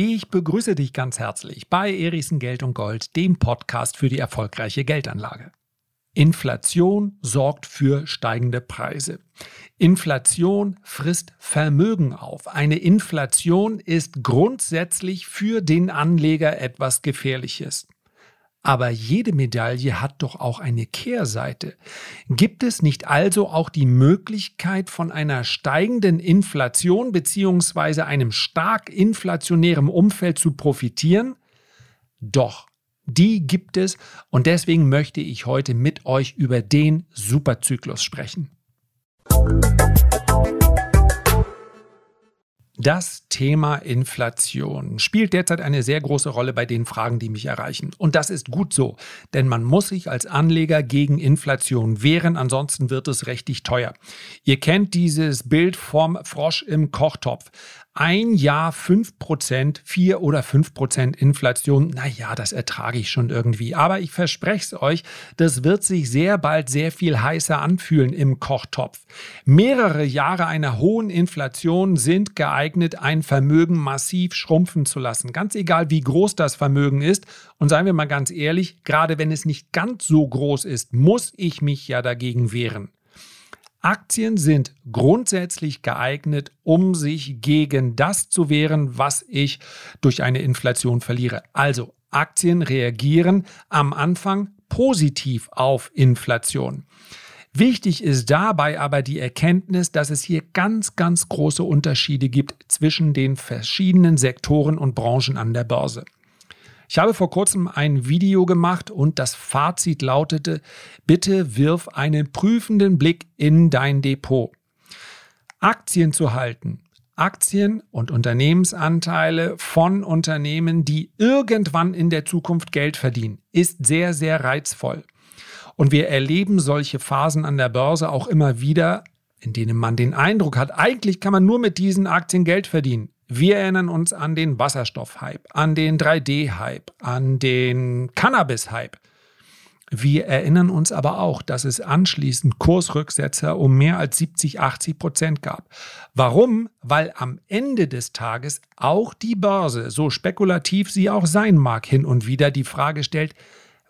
Ich begrüße dich ganz herzlich bei Erichsen Geld und Gold, dem Podcast für die erfolgreiche Geldanlage. Inflation sorgt für steigende Preise. Inflation frisst Vermögen auf. Eine Inflation ist grundsätzlich für den Anleger etwas Gefährliches. Aber jede Medaille hat doch auch eine Kehrseite. Gibt es nicht also auch die Möglichkeit von einer steigenden Inflation bzw. einem stark inflationären Umfeld zu profitieren? Doch, die gibt es und deswegen möchte ich heute mit euch über den Superzyklus sprechen. Das Thema Inflation spielt derzeit eine sehr große Rolle bei den Fragen, die mich erreichen. Und das ist gut so, denn man muss sich als Anleger gegen Inflation wehren, ansonsten wird es richtig teuer. Ihr kennt dieses Bild vom Frosch im Kochtopf ein Jahr 5%, 4 oder 5% Inflation, naja, das ertrage ich schon irgendwie. Aber ich verspreche es euch, das wird sich sehr bald sehr viel heißer anfühlen im Kochtopf. Mehrere Jahre einer hohen Inflation sind geeignet, ein Vermögen massiv schrumpfen zu lassen. Ganz egal, wie groß das Vermögen ist. Und seien wir mal ganz ehrlich, gerade wenn es nicht ganz so groß ist, muss ich mich ja dagegen wehren. Aktien sind grundsätzlich geeignet, um sich gegen das zu wehren, was ich durch eine Inflation verliere. Also Aktien reagieren am Anfang positiv auf Inflation. Wichtig ist dabei aber die Erkenntnis, dass es hier ganz, ganz große Unterschiede gibt zwischen den verschiedenen Sektoren und Branchen an der Börse. Ich habe vor kurzem ein Video gemacht und das Fazit lautete, bitte wirf einen prüfenden Blick in dein Depot. Aktien zu halten, Aktien und Unternehmensanteile von Unternehmen, die irgendwann in der Zukunft Geld verdienen, ist sehr, sehr reizvoll. Und wir erleben solche Phasen an der Börse auch immer wieder, in denen man den Eindruck hat, eigentlich kann man nur mit diesen Aktien Geld verdienen. Wir erinnern uns an den Wasserstoff-Hype, an den 3D-Hype, an den Cannabis-Hype. Wir erinnern uns aber auch, dass es anschließend Kursrücksetzer um mehr als 70, 80 Prozent gab. Warum? Weil am Ende des Tages auch die Börse, so spekulativ sie auch sein mag, hin und wieder die Frage stellt,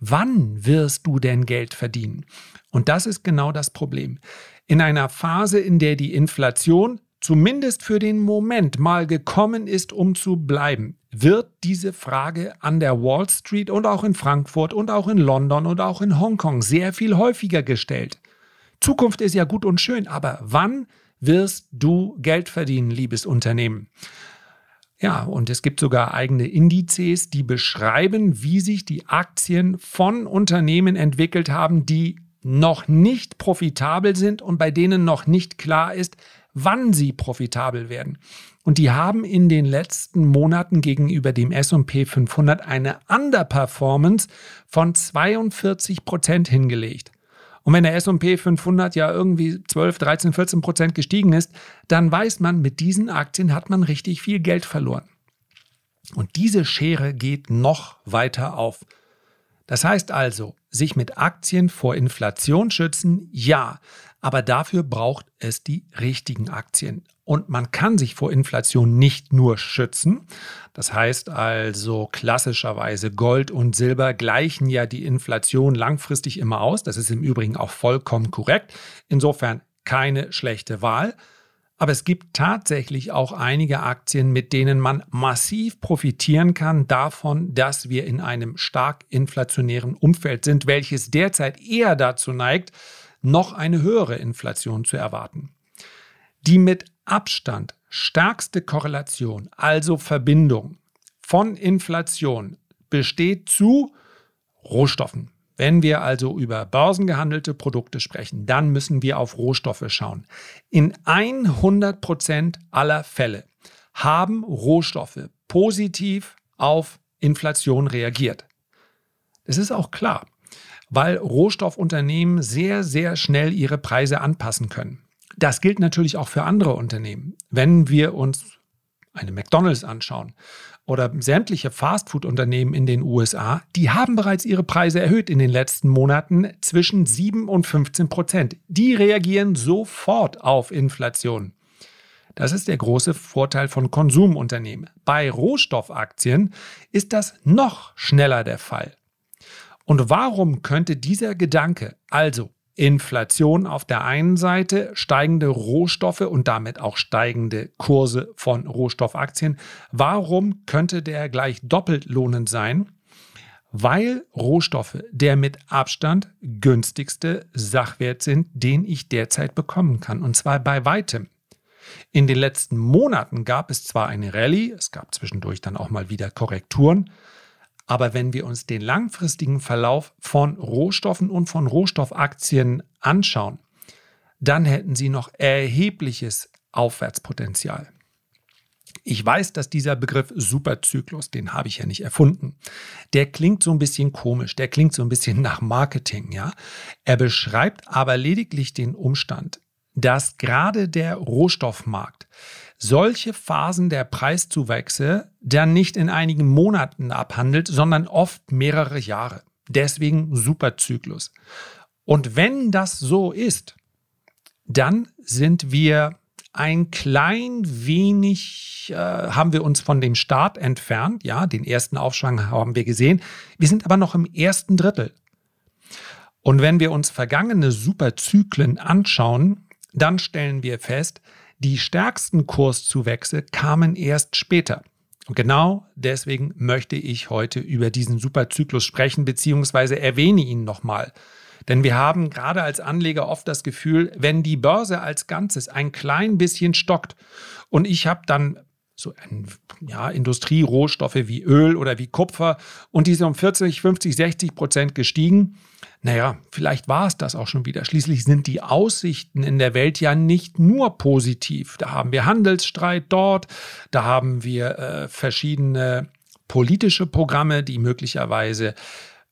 wann wirst du denn Geld verdienen? Und das ist genau das Problem. In einer Phase, in der die Inflation zumindest für den Moment mal gekommen ist, um zu bleiben, wird diese Frage an der Wall Street und auch in Frankfurt und auch in London und auch in Hongkong sehr viel häufiger gestellt. Zukunft ist ja gut und schön, aber wann wirst du Geld verdienen, liebes Unternehmen? Ja, und es gibt sogar eigene Indizes, die beschreiben, wie sich die Aktien von Unternehmen entwickelt haben, die noch nicht profitabel sind und bei denen noch nicht klar ist, wann sie profitabel werden. Und die haben in den letzten Monaten gegenüber dem S&P 500 eine Underperformance von 42 Prozent hingelegt. Und wenn der S&P 500 ja irgendwie 12, 13, 14 Prozent gestiegen ist, dann weiß man, mit diesen Aktien hat man richtig viel Geld verloren. Und diese Schere geht noch weiter auf. Das heißt also, sich mit Aktien vor Inflation schützen, ja, aber dafür braucht es die richtigen Aktien. Und man kann sich vor Inflation nicht nur schützen. Das heißt also klassischerweise Gold und Silber gleichen ja die Inflation langfristig immer aus. Das ist im Übrigen auch vollkommen korrekt. Insofern keine schlechte Wahl. Aber es gibt tatsächlich auch einige Aktien, mit denen man massiv profitieren kann davon, dass wir in einem stark inflationären Umfeld sind, welches derzeit eher dazu neigt, noch eine höhere Inflation zu erwarten. Die mit Abstand stärkste Korrelation, also Verbindung von Inflation, besteht zu Rohstoffen. Wenn wir also über börsengehandelte Produkte sprechen, dann müssen wir auf Rohstoffe schauen. In 100 Prozent aller Fälle haben Rohstoffe positiv auf Inflation reagiert. Das ist auch klar, weil Rohstoffunternehmen sehr, sehr schnell ihre Preise anpassen können. Das gilt natürlich auch für andere Unternehmen. Wenn wir uns eine McDonald's anschauen oder sämtliche Fastfood-Unternehmen in den USA, die haben bereits ihre Preise erhöht in den letzten Monaten zwischen 7 und 15 Prozent. Die reagieren sofort auf Inflation. Das ist der große Vorteil von Konsumunternehmen. Bei Rohstoffaktien ist das noch schneller der Fall. Und warum könnte dieser Gedanke, also Inflation auf der einen Seite, steigende Rohstoffe und damit auch steigende Kurse von Rohstoffaktien, warum könnte der gleich doppelt lohnend sein? Weil Rohstoffe der mit Abstand günstigste Sachwert sind, den ich derzeit bekommen kann. Und zwar bei weitem. In den letzten Monaten gab es zwar eine Rallye, es gab zwischendurch dann auch mal wieder Korrekturen, aber wenn wir uns den langfristigen Verlauf von Rohstoffen und von Rohstoffaktien anschauen, dann hätten sie noch erhebliches Aufwärtspotenzial. Ich weiß, dass dieser Begriff Superzyklus, den habe ich ja nicht erfunden, der klingt so ein bisschen komisch, der klingt so ein bisschen nach Marketing, ja. Er beschreibt aber lediglich den Umstand, dass gerade der Rohstoffmarkt solche Phasen der Preiszuwächse dann nicht in einigen Monaten abhandelt, sondern oft mehrere Jahre. Deswegen Superzyklus. Und wenn das so ist, dann sind wir ein klein wenig, äh, haben wir uns von dem Start entfernt. Ja, den ersten Aufschwung haben wir gesehen. Wir sind aber noch im ersten Drittel. Und wenn wir uns vergangene Superzyklen anschauen, dann stellen wir fest, die stärksten Kurszuwächse kamen erst später. Und genau deswegen möchte ich heute über diesen Superzyklus sprechen, beziehungsweise erwähne ihn nochmal. Denn wir haben gerade als Anleger oft das Gefühl, wenn die Börse als Ganzes ein klein bisschen stockt und ich habe dann so ein, ja, Industrierohstoffe wie Öl oder wie Kupfer und die sind um 40, 50, 60 Prozent gestiegen, naja, vielleicht war es das auch schon wieder. Schließlich sind die Aussichten in der Welt ja nicht nur positiv. Da haben wir Handelsstreit dort, da haben wir äh, verschiedene politische Programme, die möglicherweise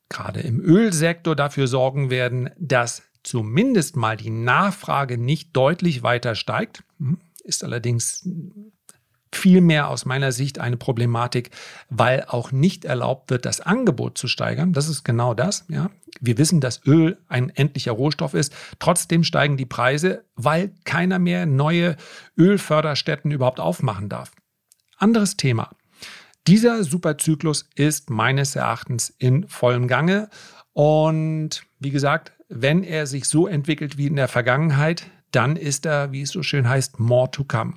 gerade im Ölsektor dafür sorgen werden, dass zumindest mal die Nachfrage nicht deutlich weiter steigt. Hm, ist allerdings vielmehr aus meiner Sicht eine Problematik, weil auch nicht erlaubt wird, das Angebot zu steigern. Das ist genau das. Ja. Wir wissen, dass Öl ein endlicher Rohstoff ist. Trotzdem steigen die Preise, weil keiner mehr neue Ölförderstätten überhaupt aufmachen darf. Anderes Thema. Dieser Superzyklus ist meines Erachtens in vollem Gange. Und wie gesagt, wenn er sich so entwickelt wie in der Vergangenheit, dann ist er, wie es so schön heißt, more to come.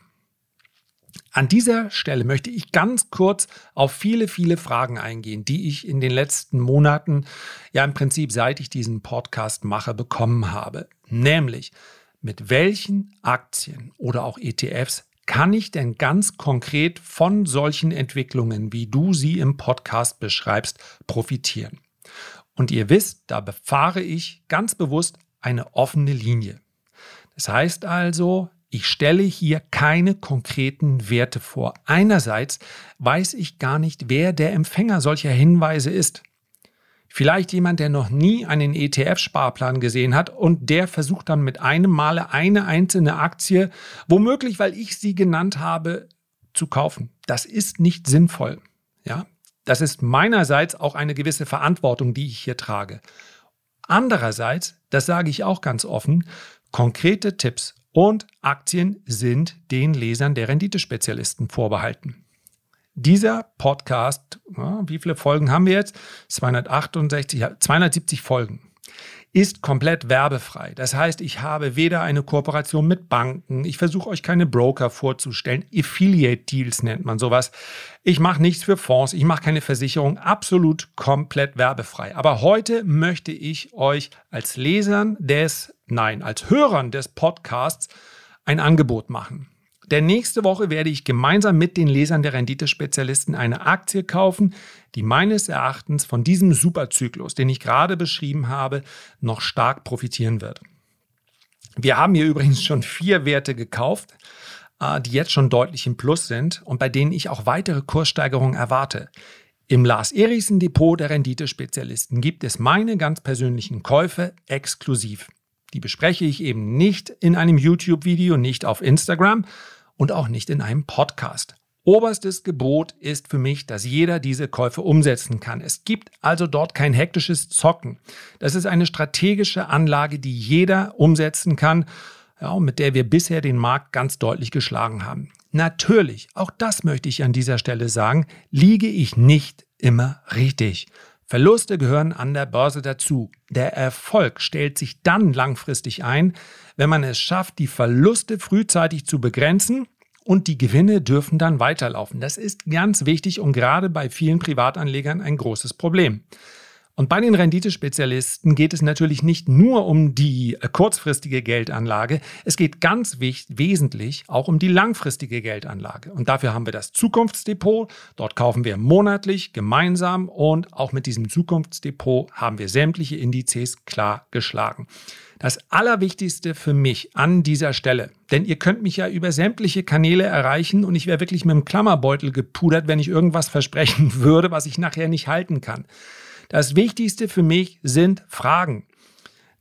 An dieser Stelle möchte ich ganz kurz auf viele, viele Fragen eingehen, die ich in den letzten Monaten, ja im Prinzip seit ich diesen Podcast mache, bekommen habe. Nämlich, mit welchen Aktien oder auch ETFs kann ich denn ganz konkret von solchen Entwicklungen, wie du sie im Podcast beschreibst, profitieren? Und ihr wisst, da befahre ich ganz bewusst eine offene Linie. Das heißt also, ich stelle hier keine konkreten Werte vor. Einerseits weiß ich gar nicht, wer der Empfänger solcher Hinweise ist. Vielleicht jemand, der noch nie einen ETF-Sparplan gesehen hat und der versucht dann mit einem Male eine einzelne Aktie, womöglich, weil ich sie genannt habe, zu kaufen. Das ist nicht sinnvoll. Ja, das ist meinerseits auch eine gewisse Verantwortung, die ich hier trage. Andererseits, das sage ich auch ganz offen, konkrete Tipps und Aktien sind den Lesern der Renditespezialisten vorbehalten. Dieser Podcast, wie viele Folgen haben wir jetzt? 268, 270 Folgen ist komplett werbefrei. Das heißt, ich habe weder eine Kooperation mit Banken, ich versuche euch keine Broker vorzustellen, Affiliate Deals nennt man sowas. Ich mache nichts für Fonds, ich mache keine Versicherung, absolut komplett werbefrei. Aber heute möchte ich euch als Lesern des, nein, als Hörern des Podcasts ein Angebot machen. Denn nächste Woche werde ich gemeinsam mit den Lesern der Renditespezialisten eine Aktie kaufen, die meines Erachtens von diesem Superzyklus, den ich gerade beschrieben habe, noch stark profitieren wird. Wir haben hier übrigens schon vier Werte gekauft, äh, die jetzt schon deutlich im Plus sind und bei denen ich auch weitere Kurssteigerungen erwarte. Im Lars Erichsen Depot der Renditespezialisten gibt es meine ganz persönlichen Käufe exklusiv. Die bespreche ich eben nicht in einem YouTube-Video, nicht auf Instagram, und auch nicht in einem Podcast. Oberstes Gebot ist für mich, dass jeder diese Käufe umsetzen kann. Es gibt also dort kein hektisches Zocken. Das ist eine strategische Anlage, die jeder umsetzen kann. ja, mit der wir bisher den Markt ganz deutlich geschlagen haben. Natürlich, auch das möchte ich an dieser Stelle sagen, liege ich nicht immer richtig. Verluste gehören an der Börse dazu. Der Erfolg stellt sich dann langfristig ein, wenn man es schafft, die Verluste frühzeitig zu begrenzen und die Gewinne dürfen dann weiterlaufen. Das ist ganz wichtig und gerade bei vielen Privatanlegern ein großes Problem. Und bei den Renditespezialisten geht es natürlich nicht nur um die äh, kurzfristige Geldanlage, es geht ganz wesentlich auch um die langfristige Geldanlage. Und dafür haben wir das Zukunftsdepot. Dort kaufen wir monatlich gemeinsam und auch mit diesem Zukunftsdepot haben wir sämtliche Indizes klar geschlagen. Das Allerwichtigste für mich an dieser Stelle, denn ihr könnt mich ja über sämtliche Kanäle erreichen und ich wäre wirklich mit dem Klammerbeutel gepudert, wenn ich irgendwas versprechen würde, was ich nachher nicht halten kann. Das Wichtigste für mich sind Fragen.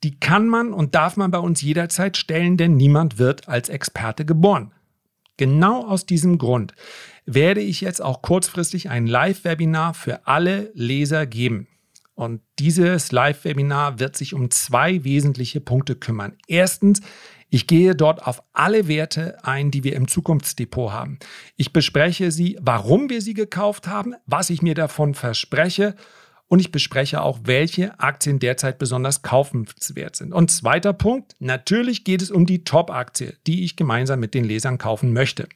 Die kann man und darf man bei uns jederzeit stellen, denn niemand wird als Experte geboren. Genau aus diesem Grund werde ich jetzt auch kurzfristig ein Live-Webinar für alle Leser geben. Und dieses Live-Webinar wird sich um zwei wesentliche Punkte kümmern. Erstens, ich gehe dort auf alle Werte ein, die wir im Zukunftsdepot haben. Ich bespreche sie, warum wir sie gekauft haben, was ich mir davon verspreche und ich bespreche auch, welche Aktien derzeit besonders kaufenswert sind. Und zweiter Punkt, natürlich geht es um die Top-Aktie, die ich gemeinsam mit den Lesern kaufen möchte.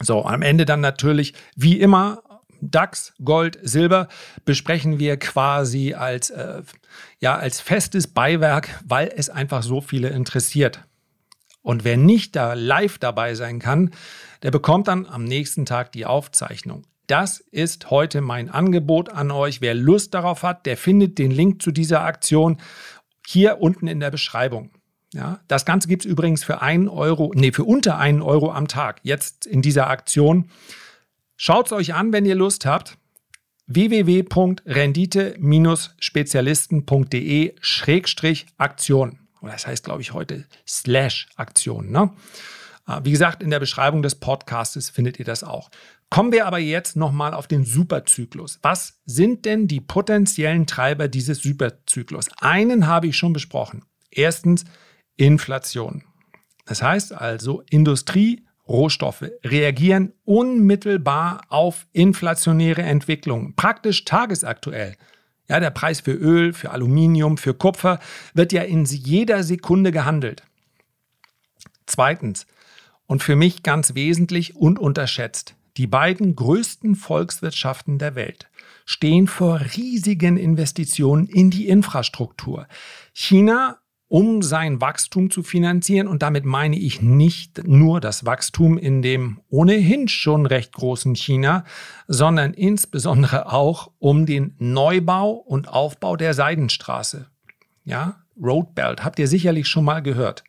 So, am Ende dann natürlich, wie immer, DAX, Gold, Silber besprechen wir quasi als, äh, ja, als festes Beiwerk, weil es einfach so viele interessiert. Und wer nicht da live dabei sein kann, der bekommt dann am nächsten Tag die Aufzeichnung. Das ist heute mein Angebot an euch. Wer Lust darauf hat, der findet den Link zu dieser Aktion hier unten in der Beschreibung. Ja, das Ganze gibt es übrigens für einen Euro, nee, für unter einen Euro am Tag, jetzt in dieser Aktion. Schaut es euch an, wenn ihr Lust habt. www.rendite-spezialisten.de-aktion. Das heißt, glaube ich, heute slash Aktion. Ne? Ah, wie gesagt, in der Beschreibung des Podcastes findet ihr das auch. Kommen wir aber jetzt nochmal auf den Superzyklus. Was sind denn die potenziellen Treiber dieses Superzyklus? Einen habe ich schon besprochen. Erstens Inflation. Das heißt also, Industrie, Rohstoffe reagieren unmittelbar auf inflationäre Entwicklungen, praktisch tagesaktuell. Ja, der Preis für Öl, für Aluminium, für Kupfer wird ja in jeder Sekunde gehandelt. Zweitens, und für mich ganz wesentlich und unterschätzt, die beiden größten Volkswirtschaften der Welt stehen vor riesigen Investitionen in die Infrastruktur. China, um sein Wachstum zu finanzieren, und damit meine ich nicht nur das Wachstum in dem ohnehin schon recht großen China, sondern insbesondere auch um den Neubau und Aufbau der Seidenstraße. Ja, Roadbelt habt ihr sicherlich schon mal gehört.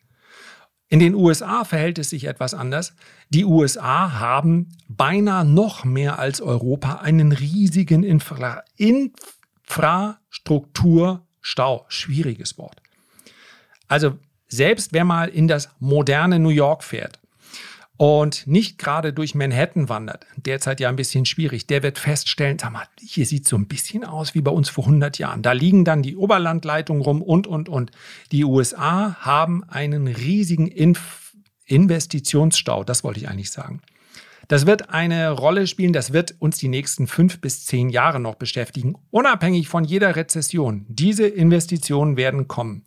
In den USA verhält es sich etwas anders. Die USA haben beinahe noch mehr als Europa einen riesigen Infra Infrastrukturstau. Schwieriges Wort. Also selbst wer mal in das moderne New York fährt und nicht gerade durch Manhattan wandert, derzeit ja ein bisschen schwierig, der wird feststellen, sag mal, hier sieht so ein bisschen aus wie bei uns vor 100 Jahren. Da liegen dann die Oberlandleitungen rum und, und, und. Die USA haben einen riesigen Inf Investitionsstau, das wollte ich eigentlich sagen. Das wird eine Rolle spielen, das wird uns die nächsten fünf bis zehn Jahre noch beschäftigen, unabhängig von jeder Rezession. Diese Investitionen werden kommen.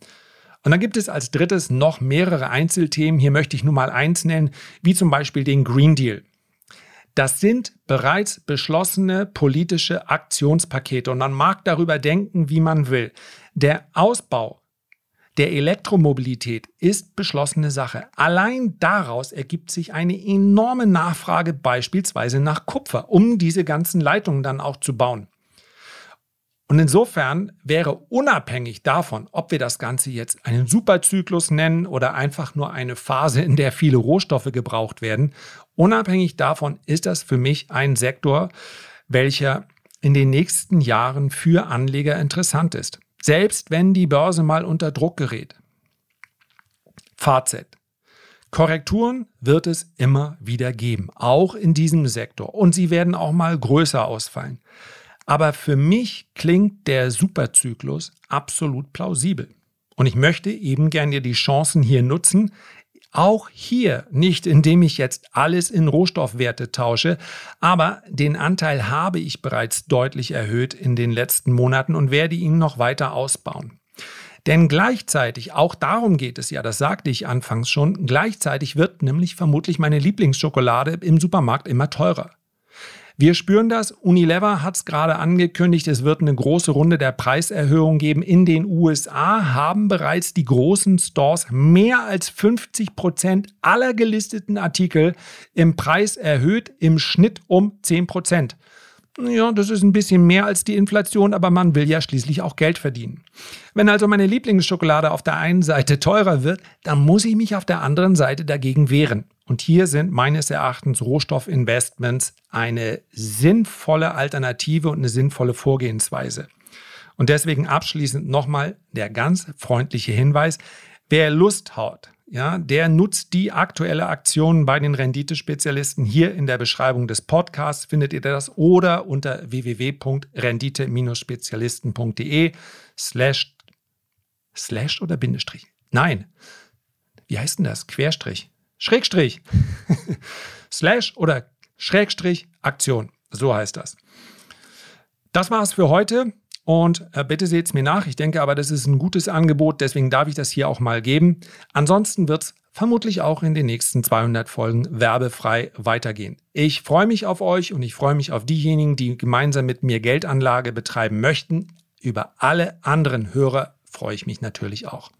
Und dann gibt es als drittes noch mehrere Einzelthemen. Hier möchte ich nur mal eins nennen, wie zum Beispiel den Green Deal. Das sind bereits beschlossene politische Aktionspakete und man mag darüber denken, wie man will. Der Ausbau der Elektromobilität ist beschlossene Sache. Allein daraus ergibt sich eine enorme Nachfrage beispielsweise nach Kupfer, um diese ganzen Leitungen dann auch zu bauen. Und insofern wäre unabhängig davon, ob wir das Ganze jetzt einen Superzyklus nennen oder einfach nur eine Phase, in der viele Rohstoffe gebraucht werden, unabhängig davon ist das für mich ein Sektor, welcher in den nächsten Jahren für Anleger interessant ist. Selbst wenn die Börse mal unter Druck gerät. Fazit. Korrekturen wird es immer wieder geben, auch in diesem Sektor. Und sie werden auch mal größer ausfallen. Aber für mich klingt der Superzyklus absolut plausibel. Und ich möchte eben gerne die Chancen hier nutzen, auch hier nicht, indem ich jetzt alles in Rohstoffwerte tausche, aber den Anteil habe ich bereits deutlich erhöht in den letzten Monaten und werde ihn noch weiter ausbauen. Denn gleichzeitig, auch darum geht es ja, das sagte ich anfangs schon, gleichzeitig wird nämlich vermutlich meine Lieblingsschokolade im Supermarkt immer teurer. Wir spüren das. Unilever hat es gerade angekündigt, es wird eine große Runde der Preiserhöhung geben. In den USA haben bereits die großen Stores mehr als 50 Prozent aller gelisteten Artikel im Preis erhöht, im Schnitt um 10 Prozent. Ja, das ist ein bisschen mehr als die Inflation, aber man will ja schließlich auch Geld verdienen. Wenn also meine Lieblingsschokolade auf der einen Seite teurer wird, dann muss ich mich auf der anderen Seite dagegen wehren. Und hier sind meines Erachtens Rohstoffinvestments eine sinnvolle Alternative und eine sinnvolle Vorgehensweise. Und deswegen abschließend nochmal der ganz freundliche Hinweis, wer Lust hat, ja, der nutzt die aktuelle Aktion bei den Renditespezialisten. Hier in der Beschreibung des Podcasts findet ihr das oder unter www.rendite-spezialisten.de slash slash oder Bindestrich. Nein. Wie heißt denn das? Querstrich. Schrägstrich. slash oder Schrägstrich Aktion. So heißt das. Das war's für heute. Und äh, bitte seht es mir nach. Ich denke aber, das ist ein gutes Angebot, deswegen darf ich das hier auch mal geben. Ansonsten wird es vermutlich auch in den nächsten 200 Folgen werbefrei weitergehen. Ich freue mich auf euch und ich freue mich auf diejenigen, die gemeinsam mit mir Geldanlage betreiben möchten. Über alle anderen Hörer freue ich mich natürlich auch.